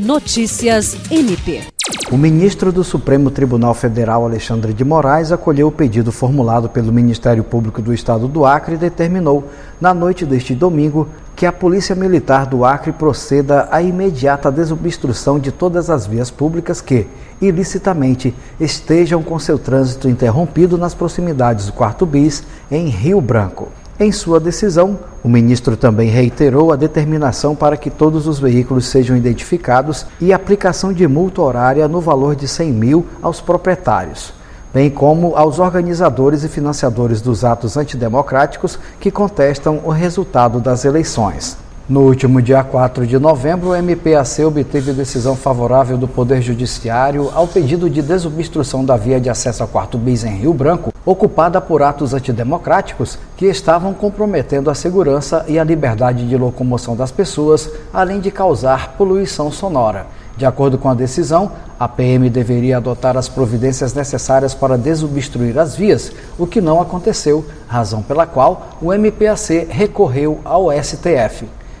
Notícias MP. O ministro do Supremo Tribunal Federal, Alexandre de Moraes, acolheu o pedido formulado pelo Ministério Público do Estado do Acre e determinou, na noite deste domingo, que a Polícia Militar do Acre proceda à imediata desobstrução de todas as vias públicas que, ilicitamente, estejam com seu trânsito interrompido nas proximidades do Quarto Bis, em Rio Branco. Em sua decisão, o ministro também reiterou a determinação para que todos os veículos sejam identificados e aplicação de multa horária no valor de 100 mil aos proprietários, bem como aos organizadores e financiadores dos atos antidemocráticos que contestam o resultado das eleições. No último dia 4 de novembro, o MPAC obteve decisão favorável do Poder Judiciário ao pedido de desobstrução da via de acesso ao quarto bis em Rio Branco, ocupada por atos antidemocráticos que estavam comprometendo a segurança e a liberdade de locomoção das pessoas, além de causar poluição sonora. De acordo com a decisão, a PM deveria adotar as providências necessárias para desobstruir as vias, o que não aconteceu, razão pela qual o MPAC recorreu ao STF.